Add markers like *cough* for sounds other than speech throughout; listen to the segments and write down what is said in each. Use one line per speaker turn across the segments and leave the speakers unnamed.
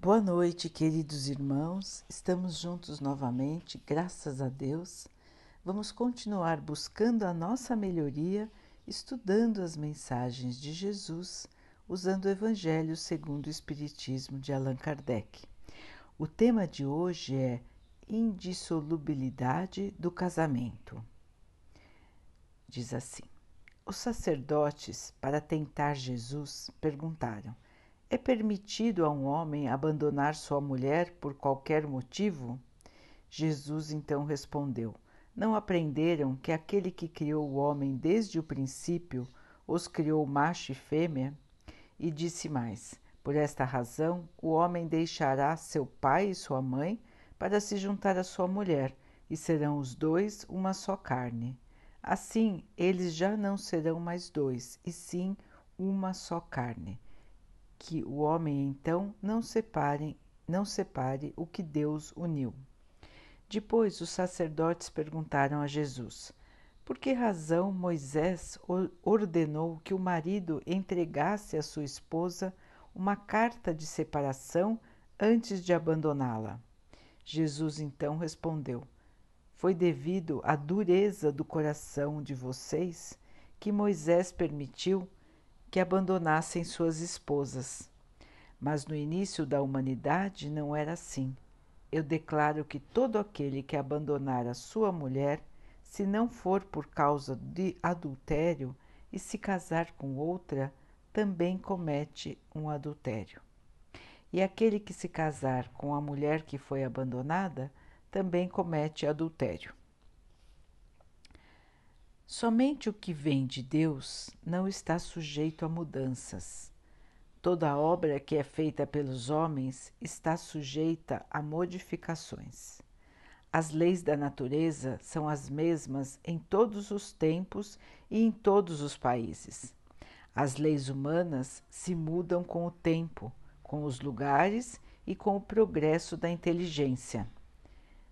Boa noite, queridos irmãos. Estamos juntos novamente, graças a Deus. Vamos continuar buscando a nossa melhoria, estudando as mensagens de Jesus, usando o Evangelho segundo o Espiritismo de Allan Kardec. O tema de hoje é indissolubilidade do casamento. Diz assim: Os sacerdotes, para tentar Jesus, perguntaram é permitido a um homem abandonar sua mulher por qualquer motivo? Jesus então respondeu: Não aprenderam que aquele que criou o homem desde o princípio os criou macho e fêmea? E disse mais: Por esta razão, o homem deixará seu pai e sua mãe para se juntar à sua mulher, e serão os dois uma só carne. Assim, eles já não serão mais dois, e sim uma só carne que o homem então não separe, não separe o que Deus uniu. Depois os sacerdotes perguntaram a Jesus: Por que razão Moisés ordenou que o marido entregasse à sua esposa uma carta de separação antes de abandoná-la? Jesus então respondeu: Foi devido à dureza do coração de vocês que Moisés permitiu que abandonassem suas esposas. Mas no início da humanidade não era assim. Eu declaro que todo aquele que abandonar a sua mulher, se não for por causa de adultério, e se casar com outra, também comete um adultério. E aquele que se casar com a mulher que foi abandonada, também comete adultério. Somente o que vem de Deus não está sujeito a mudanças. Toda obra que é feita pelos homens está sujeita a modificações. As leis da natureza são as mesmas em todos os tempos e em todos os países. As leis humanas se mudam com o tempo, com os lugares e com o progresso da inteligência.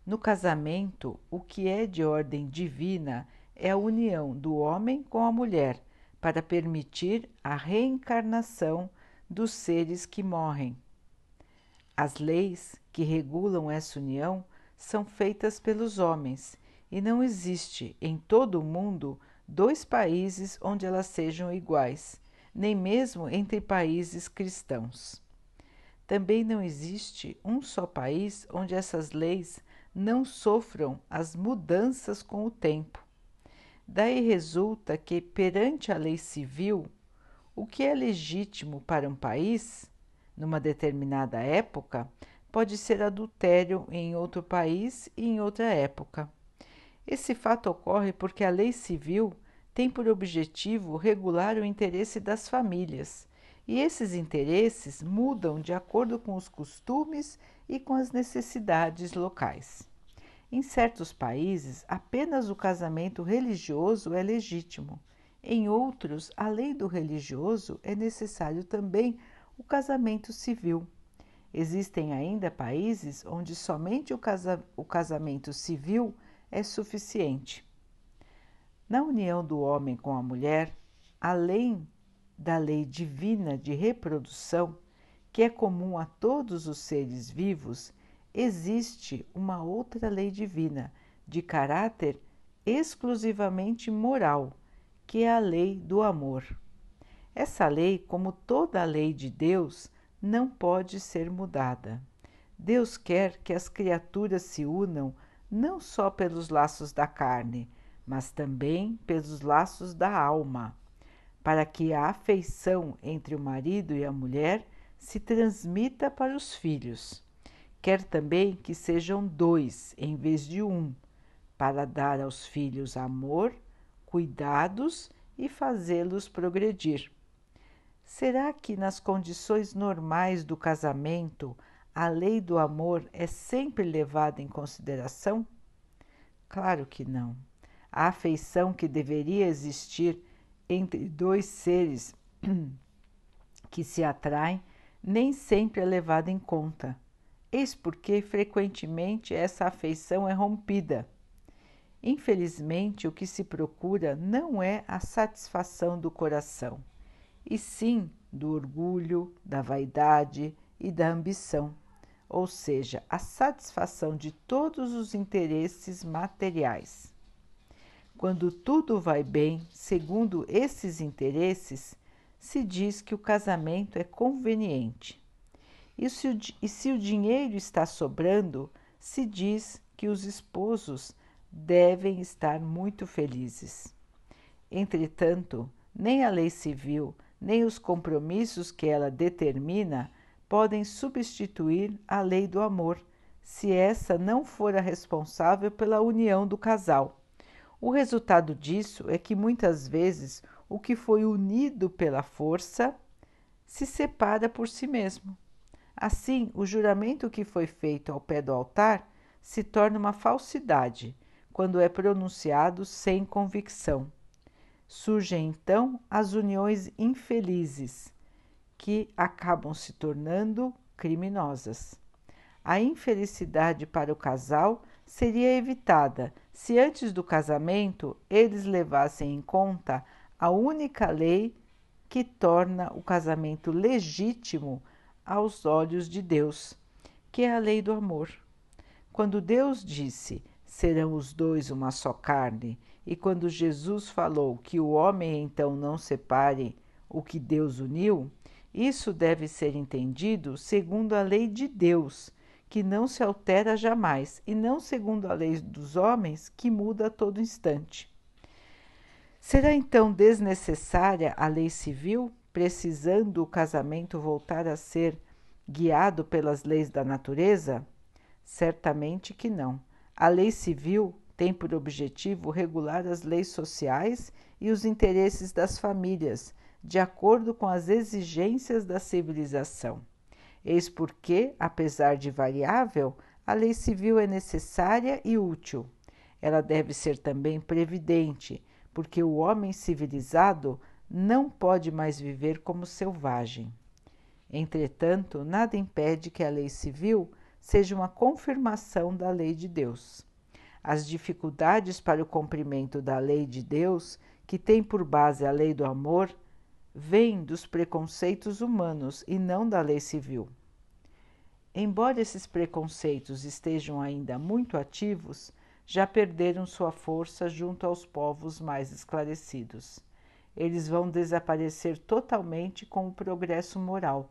No casamento, o que é de ordem divina é a união do homem com a mulher para permitir a reencarnação dos seres que morrem. As leis que regulam essa união são feitas pelos homens e não existe em todo o mundo dois países onde elas sejam iguais, nem mesmo entre países cristãos. Também não existe um só país onde essas leis não sofram as mudanças com o tempo. Daí resulta que, perante a lei civil, o que é legítimo para um país, numa determinada época, pode ser adultério em outro país e em outra época. Esse fato ocorre porque a lei civil tem por objetivo regular o interesse das famílias, e esses interesses mudam de acordo com os costumes e com as necessidades locais. Em certos países, apenas o casamento religioso é legítimo. Em outros, além do religioso, é necessário também o casamento civil. Existem ainda países onde somente o, casa o casamento civil é suficiente. Na união do homem com a mulher, além da lei divina de reprodução, que é comum a todos os seres vivos, existe uma outra lei divina de caráter exclusivamente moral, que é a lei do amor. Essa lei, como toda a lei de Deus, não pode ser mudada. Deus quer que as criaturas se unam não só pelos laços da carne, mas também pelos laços da alma, para que a afeição entre o marido e a mulher se transmita para os filhos. Quer também que sejam dois em vez de um, para dar aos filhos amor, cuidados e fazê-los progredir. Será que nas condições normais do casamento a lei do amor é sempre levada em consideração? Claro que não. A afeição que deveria existir entre dois seres *clears throat* que se atraem nem sempre é levada em conta Eis porque frequentemente essa afeição é rompida. Infelizmente, o que se procura não é a satisfação do coração, e sim do orgulho, da vaidade e da ambição, ou seja, a satisfação de todos os interesses materiais. Quando tudo vai bem, segundo esses interesses, se diz que o casamento é conveniente. E se, o, e se o dinheiro está sobrando, se diz que os esposos devem estar muito felizes. Entretanto, nem a lei civil, nem os compromissos que ela determina podem substituir a lei do amor, se essa não for a responsável pela união do casal. O resultado disso é que muitas vezes o que foi unido pela força se separa por si mesmo. Assim, o juramento que foi feito ao pé do altar se torna uma falsidade quando é pronunciado sem convicção. Surgem então as uniões infelizes, que acabam se tornando criminosas. A infelicidade para o casal seria evitada se antes do casamento eles levassem em conta a única lei que torna o casamento legítimo aos olhos de Deus, que é a lei do amor. Quando Deus disse: serão os dois uma só carne, e quando Jesus falou que o homem então não separe o que Deus uniu, isso deve ser entendido segundo a lei de Deus, que não se altera jamais, e não segundo a lei dos homens, que muda a todo instante. Será então desnecessária a lei civil, precisando o casamento voltar a ser guiado pelas leis da natureza? Certamente que não. A lei civil tem por objetivo regular as leis sociais e os interesses das famílias, de acordo com as exigências da civilização. Eis porque, apesar de variável, a lei civil é necessária e útil. Ela deve ser também previdente, porque o homem civilizado não pode mais viver como selvagem. Entretanto, nada impede que a lei civil seja uma confirmação da lei de Deus. As dificuldades para o cumprimento da lei de Deus, que tem por base a lei do amor, vêm dos preconceitos humanos e não da lei civil. Embora esses preconceitos estejam ainda muito ativos, já perderam sua força junto aos povos mais esclarecidos. Eles vão desaparecer totalmente com o progresso moral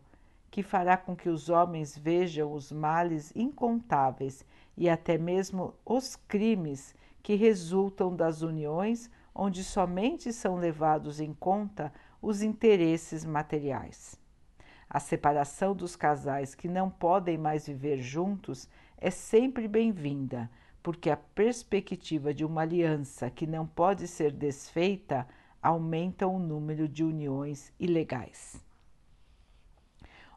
que fará com que os homens vejam os males incontáveis e até mesmo os crimes que resultam das uniões onde somente são levados em conta os interesses materiais. A separação dos casais que não podem mais viver juntos é sempre bem-vinda, porque a perspectiva de uma aliança que não pode ser desfeita aumenta o número de uniões ilegais.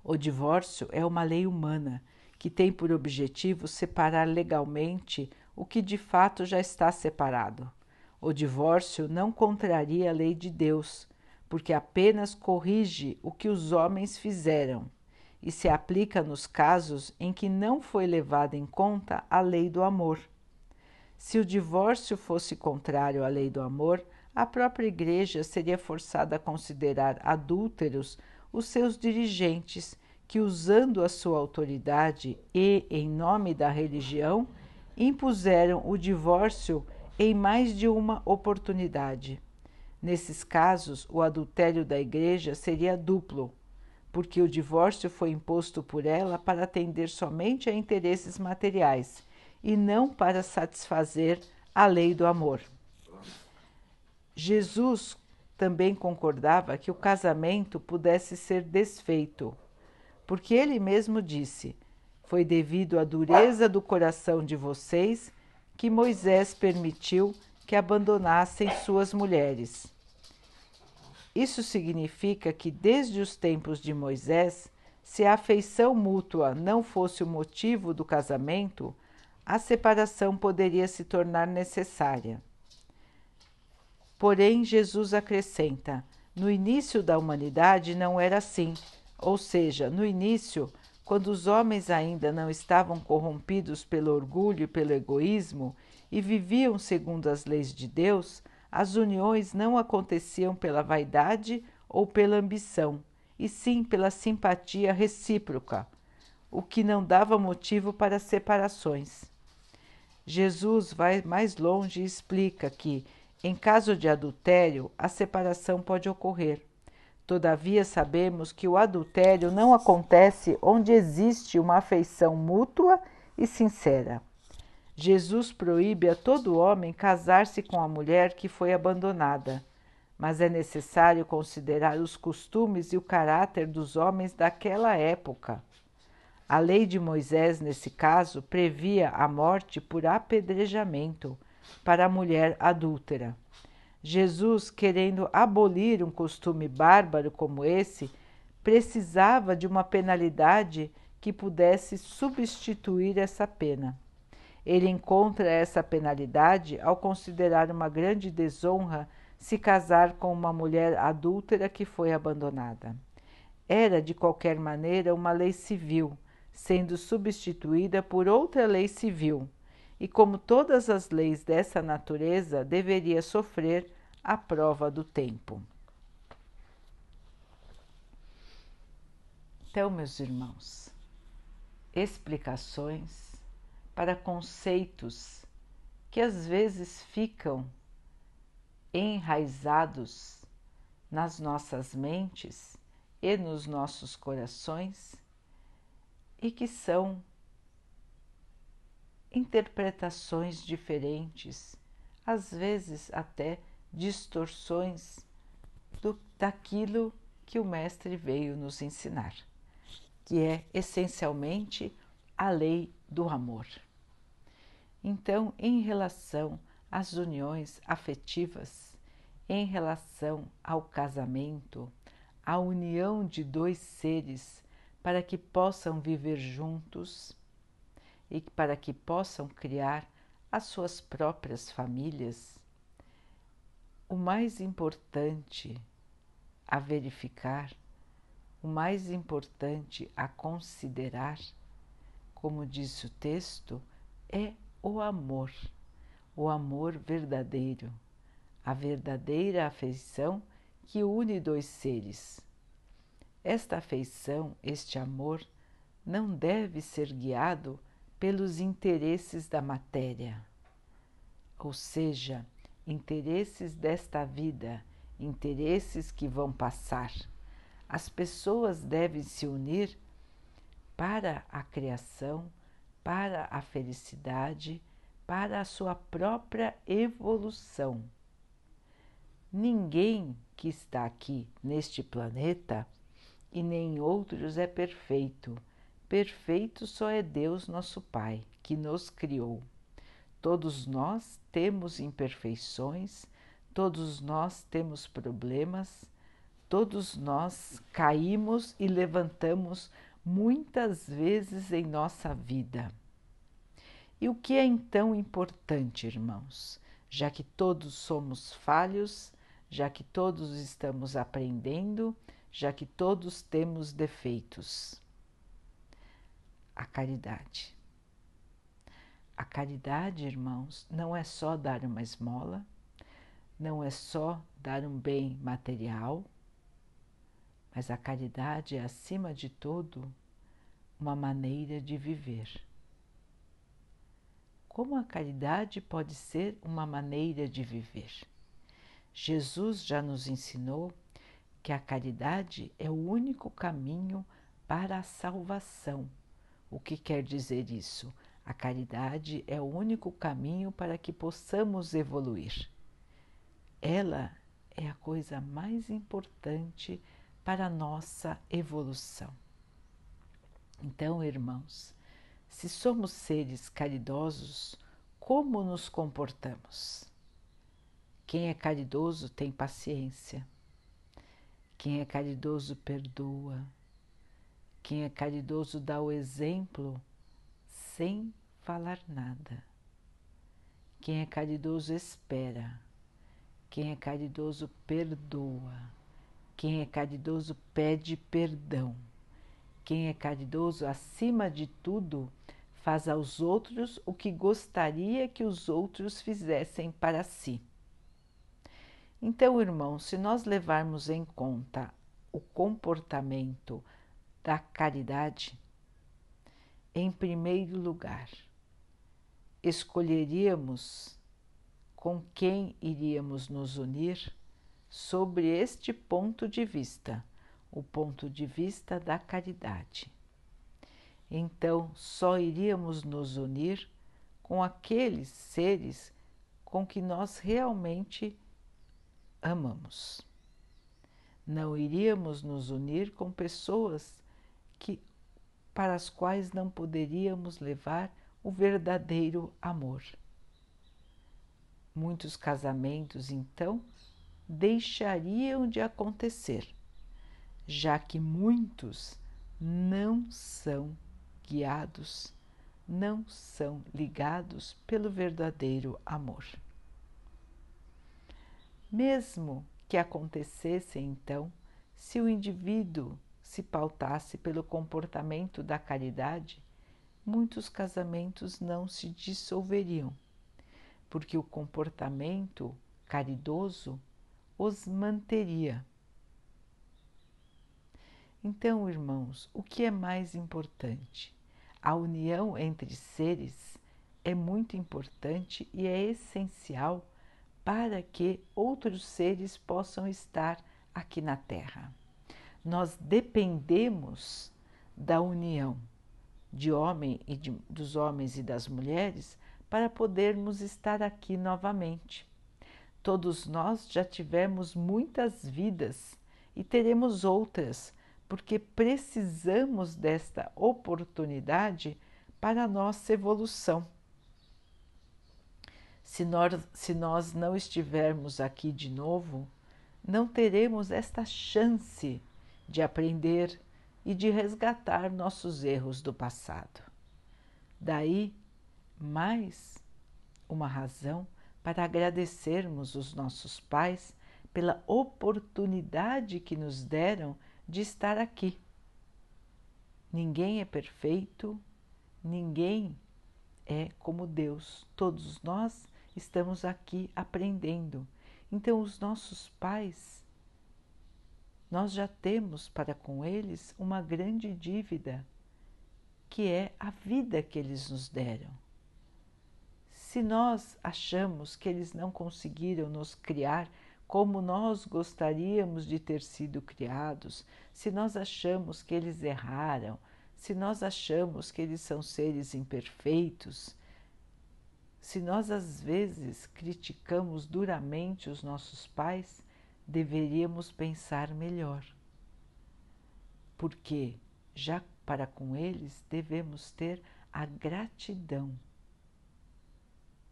O divórcio é uma lei humana que tem por objetivo separar legalmente o que de fato já está separado. O divórcio não contraria a lei de Deus, porque apenas corrige o que os homens fizeram e se aplica nos casos em que não foi levada em conta a lei do amor. Se o divórcio fosse contrário à lei do amor, a própria Igreja seria forçada a considerar adúlteros os seus dirigentes, que, usando a sua autoridade e em nome da religião, impuseram o divórcio em mais de uma oportunidade. Nesses casos, o adultério da Igreja seria duplo, porque o divórcio foi imposto por ela para atender somente a interesses materiais e não para satisfazer a lei do amor. Jesus também concordava que o casamento pudesse ser desfeito, porque ele mesmo disse: Foi devido à dureza do coração de vocês que Moisés permitiu que abandonassem suas mulheres. Isso significa que, desde os tempos de Moisés, se a afeição mútua não fosse o motivo do casamento, a separação poderia se tornar necessária. Porém, Jesus acrescenta: no início da humanidade não era assim, ou seja, no início, quando os homens ainda não estavam corrompidos pelo orgulho e pelo egoísmo e viviam segundo as leis de Deus, as uniões não aconteciam pela vaidade ou pela ambição, e sim pela simpatia recíproca, o que não dava motivo para separações. Jesus vai mais longe e explica que, em caso de adultério, a separação pode ocorrer. Todavia, sabemos que o adultério não acontece onde existe uma afeição mútua e sincera. Jesus proíbe a todo homem casar-se com a mulher que foi abandonada, mas é necessário considerar os costumes e o caráter dos homens daquela época. A lei de Moisés, nesse caso, previa a morte por apedrejamento para a mulher adúltera. Jesus, querendo abolir um costume bárbaro como esse, precisava de uma penalidade que pudesse substituir essa pena. Ele encontra essa penalidade ao considerar uma grande desonra se casar com uma mulher adúltera que foi abandonada. Era, de qualquer maneira, uma lei civil, sendo substituída por outra lei civil, e como todas as leis dessa natureza, deveria sofrer a prova do tempo. Então, meus irmãos, explicações para conceitos que às vezes ficam enraizados nas nossas mentes e nos nossos corações e que são interpretações diferentes, às vezes até distorções do, daquilo que o Mestre veio nos ensinar, que é essencialmente a lei do amor. Então, em relação às uniões afetivas, em relação ao casamento, a união de dois seres para que possam viver juntos e para que possam criar as suas próprias famílias, o mais importante a verificar, o mais importante a considerar, como disse o texto, é o amor, o amor verdadeiro, a verdadeira afeição que une dois seres. Esta afeição, este amor, não deve ser guiado pelos interesses da matéria, ou seja, interesses desta vida, interesses que vão passar. As pessoas devem se unir para a criação para a felicidade, para a sua própria evolução. Ninguém que está aqui neste planeta e nem outros é perfeito. Perfeito só é Deus, nosso Pai, que nos criou. Todos nós temos imperfeições, todos nós temos problemas, todos nós caímos e levantamos muitas vezes em nossa vida. E o que é então importante, irmãos? Já que todos somos falhos, já que todos estamos aprendendo, já que todos temos defeitos. A caridade. A caridade, irmãos, não é só dar uma esmola, não é só dar um bem material, mas a caridade é, acima de tudo, uma maneira de viver. Como a caridade pode ser uma maneira de viver? Jesus já nos ensinou que a caridade é o único caminho para a salvação. O que quer dizer isso? A caridade é o único caminho para que possamos evoluir. Ela é a coisa mais importante para a nossa evolução. Então, irmãos, se somos seres caridosos, como nos comportamos? Quem é caridoso tem paciência. Quem é caridoso perdoa. Quem é caridoso dá o exemplo sem falar nada. Quem é caridoso espera. Quem é caridoso perdoa. Quem é caridoso pede perdão. Quem é caridoso, acima de tudo, faz aos outros o que gostaria que os outros fizessem para si. Então, irmãos, se nós levarmos em conta o comportamento da caridade, em primeiro lugar, escolheríamos com quem iríamos nos unir sobre este ponto de vista, o ponto de vista da caridade. Então, só iríamos nos unir com aqueles seres com que nós realmente amamos. Não iríamos nos unir com pessoas que para as quais não poderíamos levar o verdadeiro amor. Muitos casamentos, então, deixariam de acontecer, já que muitos não são guiados, não são ligados pelo verdadeiro amor. Mesmo que acontecesse então, se o indivíduo se pautasse pelo comportamento da caridade, muitos casamentos não se dissolveriam, porque o comportamento caridoso os manteria. Então, irmãos, o que é mais importante? A união entre seres é muito importante e é essencial para que outros seres possam estar aqui na Terra. Nós dependemos da união de homem e de, dos homens e das mulheres para podermos estar aqui novamente. Todos nós já tivemos muitas vidas e teremos outras, porque precisamos desta oportunidade para a nossa evolução. Se nós, se nós não estivermos aqui de novo, não teremos esta chance de aprender e de resgatar nossos erros do passado. Daí, mais uma razão para agradecermos os nossos pais pela oportunidade que nos deram de estar aqui. Ninguém é perfeito, ninguém é como Deus, todos nós estamos aqui aprendendo. Então, os nossos pais, nós já temos para com eles uma grande dívida, que é a vida que eles nos deram. Se nós achamos que eles não conseguiram nos criar como nós gostaríamos de ter sido criados, se nós achamos que eles erraram, se nós achamos que eles são seres imperfeitos, se nós às vezes criticamos duramente os nossos pais, deveríamos pensar melhor. Porque já para com eles devemos ter a gratidão,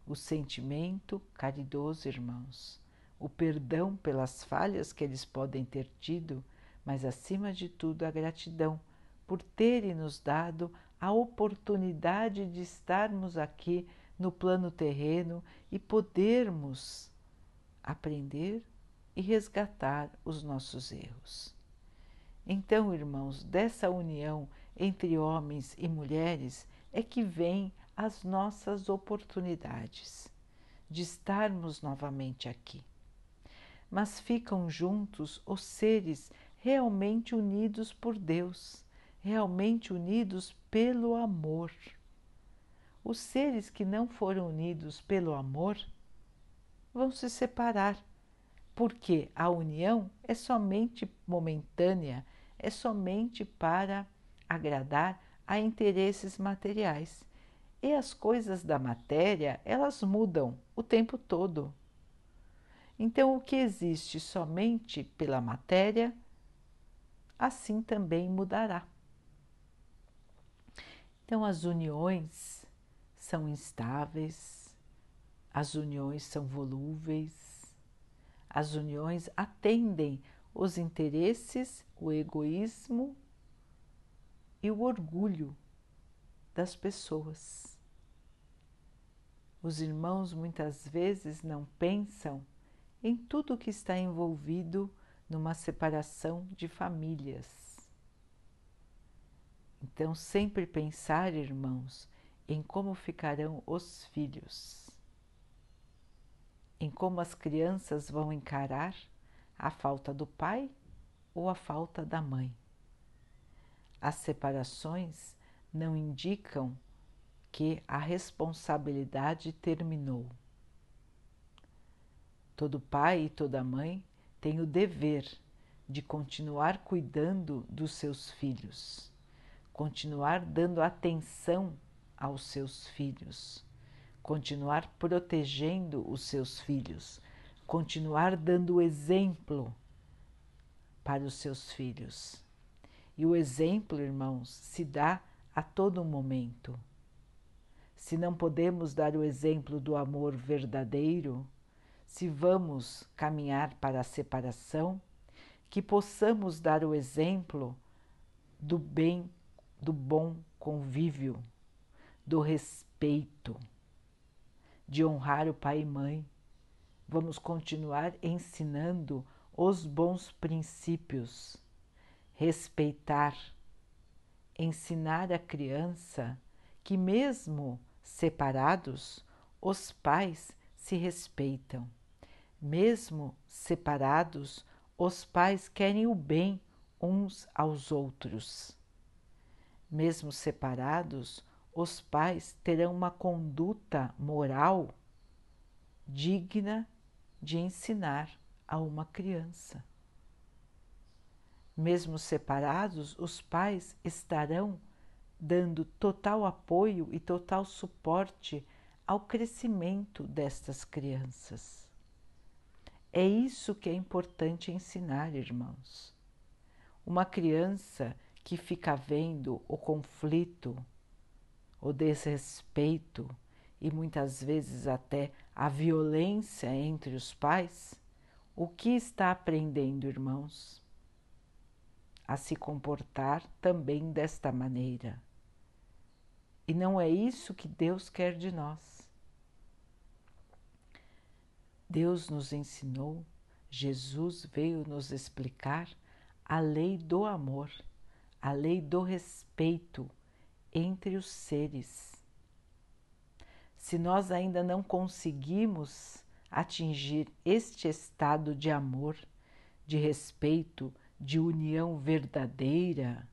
o sentimento caridoso, irmãos, o perdão pelas falhas que eles podem ter tido, mas acima de tudo a gratidão por terem nos dado a oportunidade de estarmos aqui no plano terreno e podermos aprender e resgatar os nossos erros. Então, irmãos, dessa união entre homens e mulheres é que vêm as nossas oportunidades de estarmos novamente aqui. Mas ficam juntos os seres realmente unidos por Deus, realmente unidos pelo amor. Os seres que não foram unidos pelo amor vão se separar, porque a união é somente momentânea, é somente para agradar a interesses materiais. E as coisas da matéria, elas mudam o tempo todo. Então, o que existe somente pela matéria, assim também mudará. Então, as uniões são instáveis, as uniões são volúveis, as uniões atendem os interesses, o egoísmo e o orgulho das pessoas. Os irmãos muitas vezes não pensam em tudo que está envolvido numa separação de famílias. Então, sempre pensar, irmãos, em como ficarão os filhos, em como as crianças vão encarar a falta do pai ou a falta da mãe. As separações não indicam que a responsabilidade terminou. Todo pai e toda mãe tem o dever de continuar cuidando dos seus filhos, continuar dando atenção aos seus filhos, continuar protegendo os seus filhos, continuar dando exemplo para os seus filhos. E o exemplo, irmãos, se dá a todo momento. Se não podemos dar o exemplo do amor verdadeiro, se vamos caminhar para a separação, que possamos dar o exemplo do bem, do bom convívio, do respeito, de honrar o pai e mãe. Vamos continuar ensinando os bons princípios, respeitar, ensinar a criança que, mesmo separados, os pais se respeitam. Mesmo separados, os pais querem o bem uns aos outros. Mesmo separados, os pais terão uma conduta moral digna de ensinar a uma criança. Mesmo separados, os pais estarão dando total apoio e total suporte ao crescimento destas crianças. É isso que é importante ensinar, irmãos. Uma criança que fica vendo o conflito, o desrespeito e muitas vezes até a violência entre os pais, o que está aprendendo, irmãos? A se comportar também desta maneira. E não é isso que Deus quer de nós. Deus nos ensinou, Jesus veio nos explicar a lei do amor, a lei do respeito entre os seres. Se nós ainda não conseguimos atingir este estado de amor, de respeito, de união verdadeira,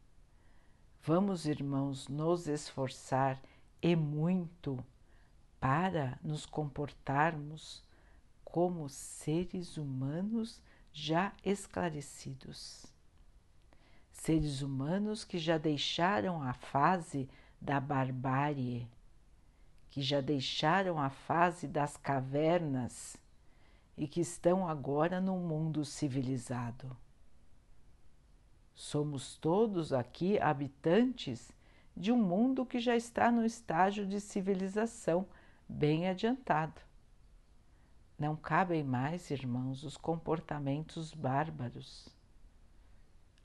vamos, irmãos, nos esforçar e muito para nos comportarmos como seres humanos já esclarecidos. Seres humanos que já deixaram a fase da barbárie, que já deixaram a fase das cavernas e que estão agora no mundo civilizado. Somos todos aqui habitantes de um mundo que já está no estágio de civilização bem adiantado. Não cabem mais, irmãos, os comportamentos bárbaros,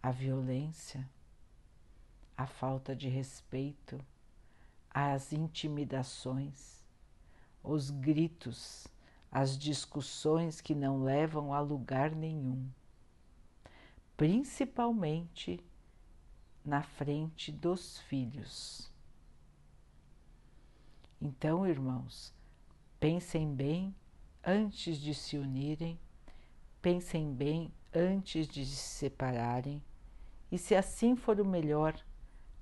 a violência, a falta de respeito, as intimidações, os gritos, as discussões que não levam a lugar nenhum, principalmente na frente dos filhos. Então, irmãos, pensem bem antes de se unirem, pensem bem antes de se separarem, e se assim for o melhor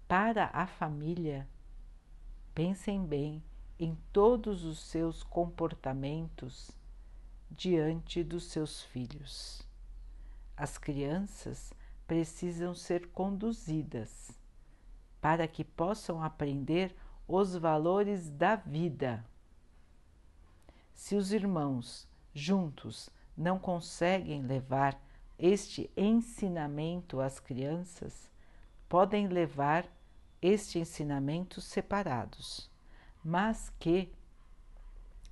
para a família, pensem bem em todos os seus comportamentos diante dos seus filhos. As crianças precisam ser conduzidas para que possam aprender os valores da vida se os irmãos juntos não conseguem levar este ensinamento às crianças, podem levar este ensinamento separados, mas que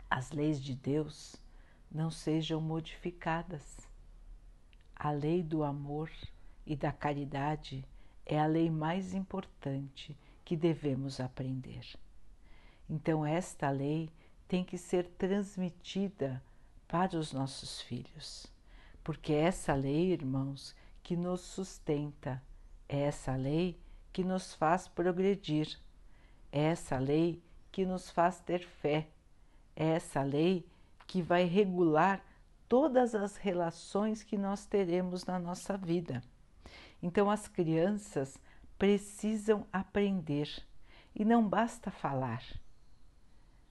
as leis de Deus não sejam modificadas. A lei do amor e da caridade é a lei mais importante que devemos aprender. Então, esta lei tem que ser transmitida para os nossos filhos, porque essa lei, irmãos, que nos sustenta, é essa lei que nos faz progredir, é essa lei que nos faz ter fé, é essa lei que vai regular todas as relações que nós teremos na nossa vida. Então, as crianças precisam aprender E não basta falar.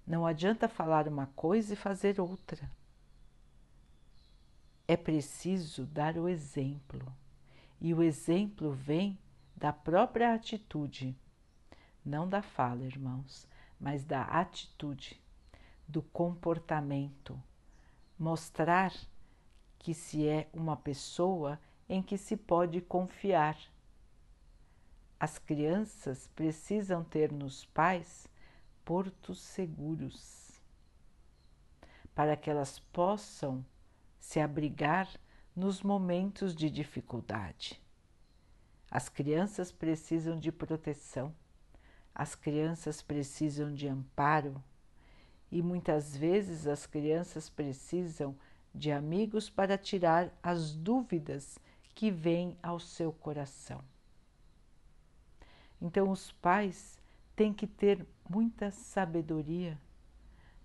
Não adianta falar uma coisa e fazer outra. É preciso dar o exemplo. E o exemplo vem da própria atitude, não da fala, irmãos, mas da atitude, do comportamento. Mostrar que se é uma pessoa em que se pode confiar. As crianças precisam ter nos pais portos seguros, para que elas possam se abrigar nos momentos de dificuldade. As crianças precisam de proteção, as crianças precisam de amparo e muitas vezes as crianças precisam de amigos para tirar as dúvidas que vêm ao seu coração. Então, os pais têm que ter muita sabedoria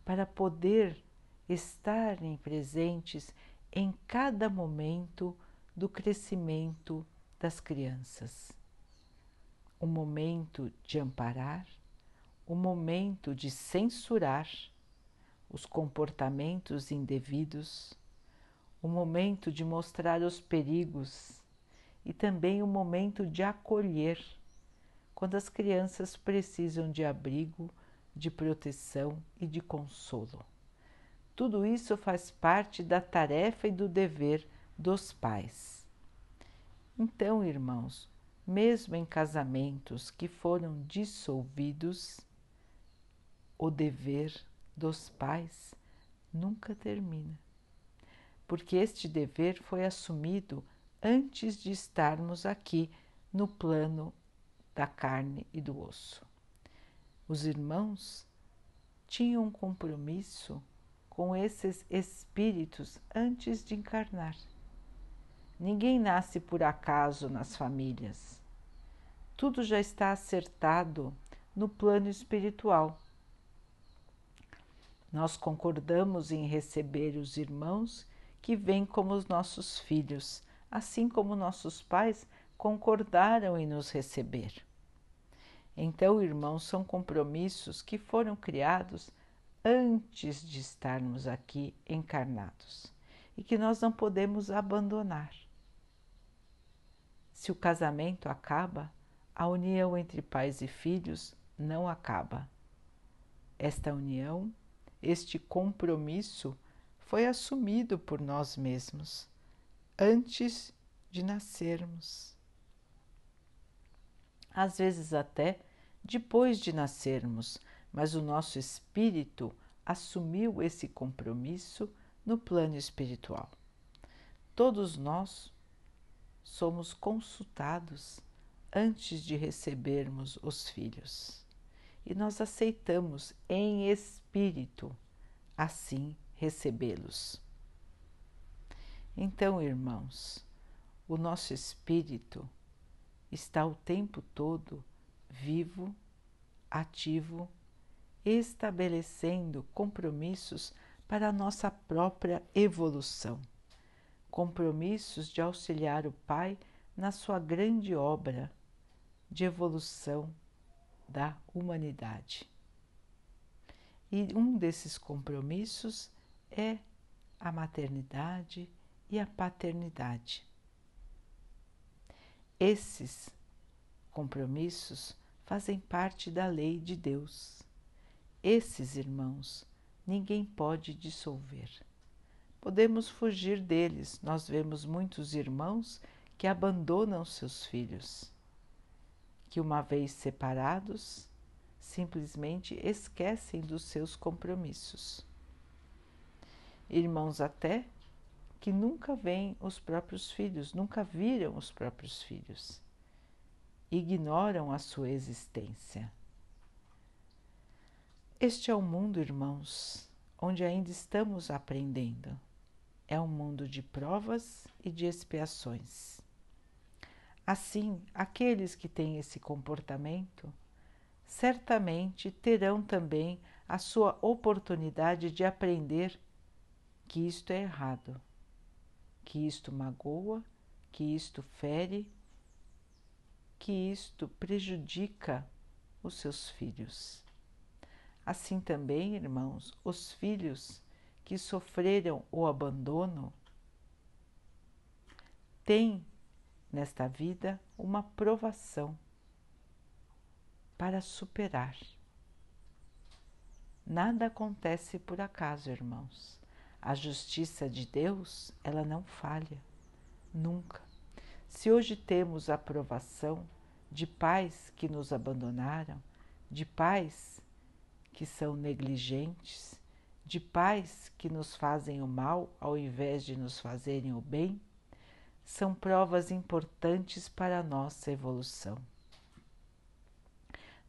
para poder estarem presentes em cada momento do crescimento das crianças. O momento de amparar, o momento de censurar os comportamentos indevidos, o momento de mostrar os perigos e também o momento de acolher, quando as crianças precisam de abrigo, de proteção e de consolo. Tudo isso faz parte da tarefa e do dever dos pais. Então, irmãos, mesmo em casamentos que foram dissolvidos, o dever dos pais nunca termina, porque este dever foi assumido antes de estarmos aqui no plano da carne e do osso. Os irmãos tinham um compromisso com esses espíritos antes de encarnar. Ninguém nasce por acaso nas famílias. Tudo já está acertado no plano espiritual. Nós concordamos em receber os irmãos que vêm como os nossos filhos, assim como nossos pais concordaram em nos receber. Então, irmãos, são compromissos que foram criados antes de estarmos aqui encarnados e que nós não podemos abandonar. Se o casamento acaba, a união entre pais e filhos não acaba. Esta união, este compromisso foi assumido por nós mesmos antes de nascermos. Às vezes, até depois de nascermos, mas o nosso espírito assumiu esse compromisso no plano espiritual. Todos nós somos consultados antes de recebermos os filhos e nós aceitamos em espírito assim recebê-los. Então, irmãos, o nosso espírito está o tempo todo vivo, ativo estabelecendo compromissos para a nossa própria evolução, compromissos de auxiliar o Pai na sua grande obra de evolução da humanidade. E um desses compromissos é a maternidade e a paternidade. Esses compromissos fazem parte da lei de Deus esses irmãos ninguém pode dissolver. Podemos fugir deles, nós vemos muitos irmãos que abandonam seus filhos, que uma vez separados, simplesmente esquecem dos seus compromissos. Irmãos até que nunca veem os próprios filhos, nunca viram os próprios filhos, ignoram a sua existência. Este é o mundo, irmãos, onde ainda estamos aprendendo. É um mundo de provas e de expiações. Assim, aqueles que têm esse comportamento certamente terão também a sua oportunidade de aprender que isto é errado, que isto magoa, que isto fere, que isto prejudica os seus filhos. Assim também, irmãos, os filhos que sofreram o abandono têm nesta vida uma provação para superar. Nada acontece por acaso, irmãos. A justiça de Deus, ela não falha, nunca. Se hoje temos a aprovação de pais que nos abandonaram, de pais que são negligentes, de pais que nos fazem o mal ao invés de nos fazerem o bem, são provas importantes para a nossa evolução.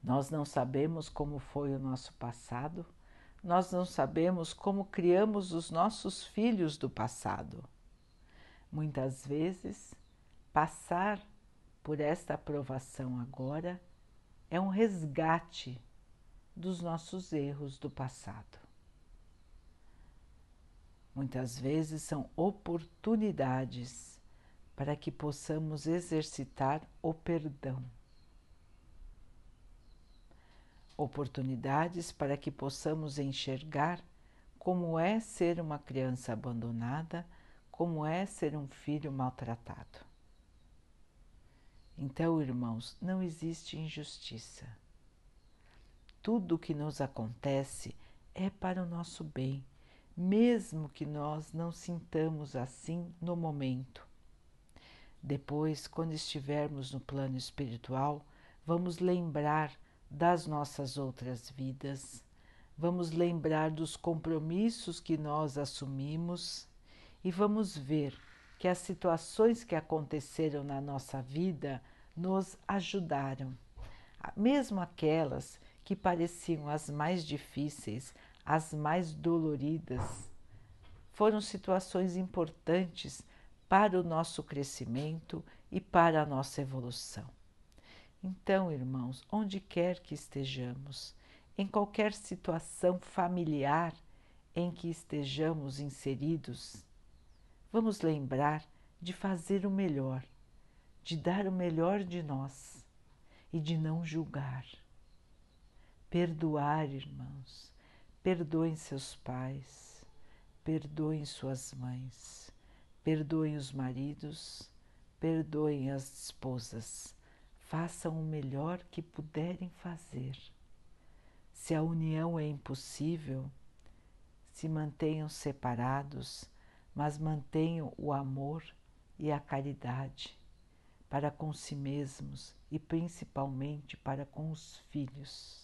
Nós não sabemos como foi o nosso passado, nós não sabemos como criamos os nossos filhos do passado. Muitas vezes, passar por esta aprovação agora é um resgate dos nossos erros do passado. Muitas vezes são oportunidades para que possamos exercitar o perdão oportunidades para que possamos enxergar como é ser uma criança abandonada, como é ser um filho maltratado. Então, irmãos, não existe injustiça. Tudo o que nos acontece é para o nosso bem, mesmo que nós não sintamos assim no momento. Depois, quando estivermos no plano espiritual, vamos lembrar das nossas outras vidas, vamos lembrar dos compromissos que nós assumimos e vamos ver que as situações que aconteceram na nossa vida nos ajudaram, mesmo aquelas que pareciam as mais difíceis, as mais doloridas, foram situações importantes para o nosso crescimento e para a nossa evolução. Então, irmãos, onde quer que estejamos, em qualquer situação familiar em que estejamos inseridos, vamos lembrar de fazer o melhor, de dar o melhor de nós e de não julgar. Perdoar, irmãos, perdoem seus pais, perdoem suas mães, perdoem os maridos, perdoem as esposas. Façam o melhor que puderem fazer. Se a união é impossível, se mantenham separados, mas mantenham o amor e a caridade para com si mesmos e principalmente para com os filhos.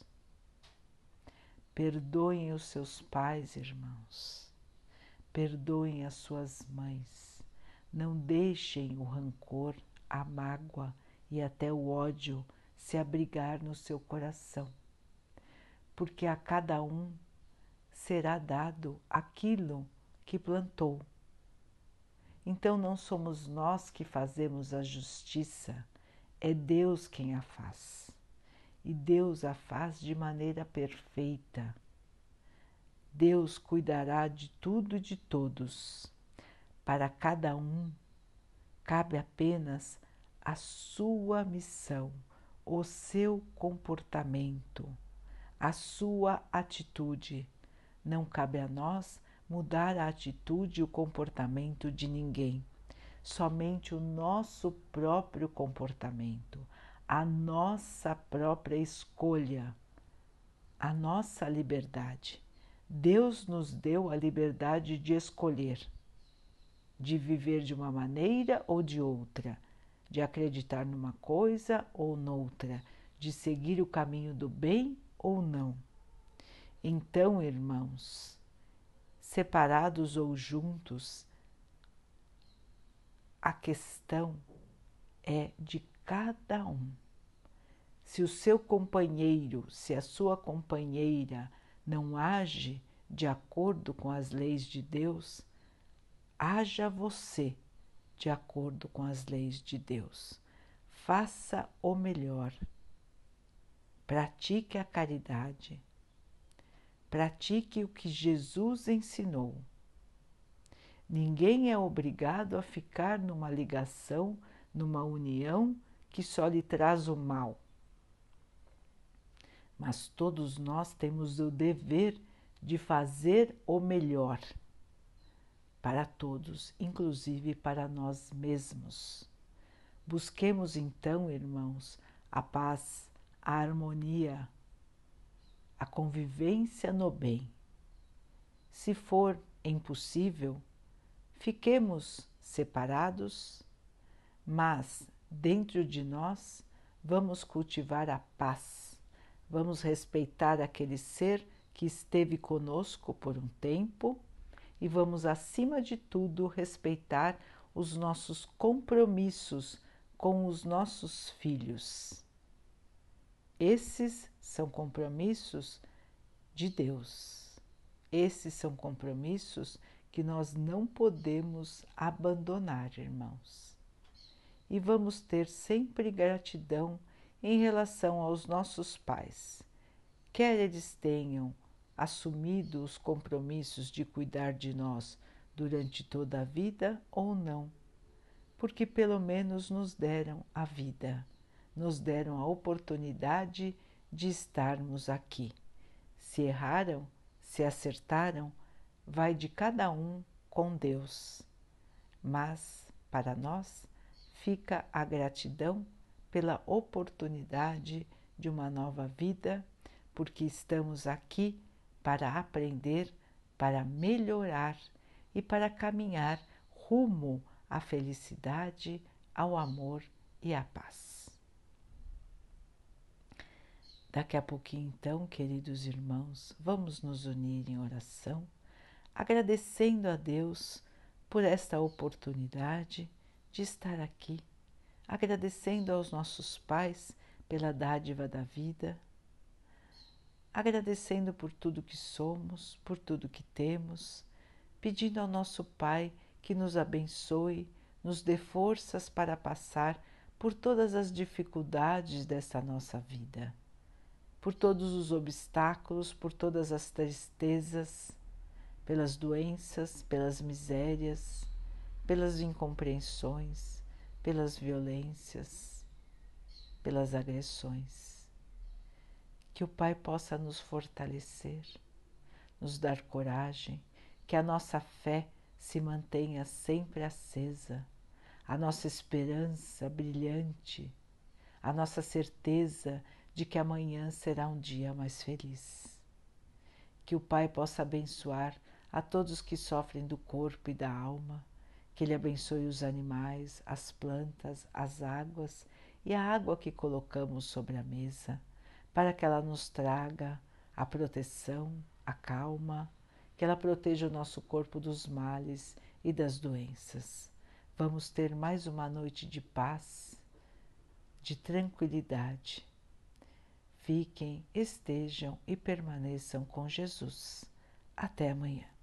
Perdoem os seus pais, irmãos. Perdoem as suas mães. Não deixem o rancor, a mágoa e até o ódio se abrigar no seu coração, porque a cada um será dado aquilo que plantou. Então não somos nós que fazemos a justiça, é Deus quem a faz. E Deus a faz de maneira perfeita. Deus cuidará de tudo e de todos. Para cada um, cabe apenas a sua missão, o seu comportamento, a sua atitude. Não cabe a nós mudar a atitude e o comportamento de ninguém, somente o nosso próprio comportamento, a nossa própria escolha, a nossa liberdade. Deus nos deu a liberdade de escolher, de viver de uma maneira ou de outra de acreditar numa coisa ou noutra, de seguir o caminho do bem ou não. Então, irmãos, separados ou juntos, a questão é de cada um. Se o seu companheiro, se a sua companheira não age de acordo com as leis de Deus, haja você de acordo com as leis de Deus. Faça o melhor. Pratique a caridade. Pratique o que Jesus ensinou. Ninguém é obrigado a ficar numa ligação, numa união que só lhe traz o mal. mas todos nós temos o dever de fazer o melhor para todos, inclusive para nós mesmos. Busquemos então, irmãos, a paz, a harmonia, a convivência no bem. Se for impossível, fiquemos separados, mas dentro de nós vamos cultivar a paz, vamos respeitar aquele ser que esteve conosco por um tempo e vamos, acima de tudo, respeitar os nossos compromissos com os nossos filhos. Esses são compromissos de Deus. Esses são compromissos que nós não podemos abandonar, irmãos. E vamos ter sempre gratidão em relação aos nossos pais, quer eles tenham assumido os compromissos de cuidar de nós durante toda a vida ou não, porque pelo menos nos deram a vida, nos deram a oportunidade de estarmos aqui. Se erraram, se acertaram, vai de cada um com Deus. Mas, para nós, fica a gratidão pela oportunidade de uma nova vida, porque estamos aqui para aprender, para melhorar e para caminhar rumo à felicidade, ao amor e à paz. Daqui a pouquinho, então, queridos irmãos, vamos nos unir em oração, agradecendo a Deus por esta oportunidade de estar aqui, agradecendo aos nossos pais pela dádiva da vida, agradecendo por tudo que somos, por tudo que temos, pedindo ao nosso Pai que nos abençoe, nos dê forças para passar por todas as dificuldades dessa nossa vida, por todos os obstáculos, por todas as tristezas, pelas doenças, pelas misérias, pelas incompreensões, pelas violências, pelas agressões que o Pai possa nos fortalecer, nos dar coragem, que a nossa fé se mantenha sempre acesa, a nossa esperança brilhante, a nossa certeza de que amanhã será um dia mais feliz. Que o Pai possa abençoar a todos que sofrem do corpo e da alma, que Ele abençoe os animais, as plantas, as águas e a água que colocamos sobre a mesa para que ela nos traga a proteção, a calma, que ela proteja o nosso corpo dos males e das doenças. Vamos ter mais uma noite de paz, de tranquilidade. Fiquem, estejam e permaneçam com Jesus. Até amanhã.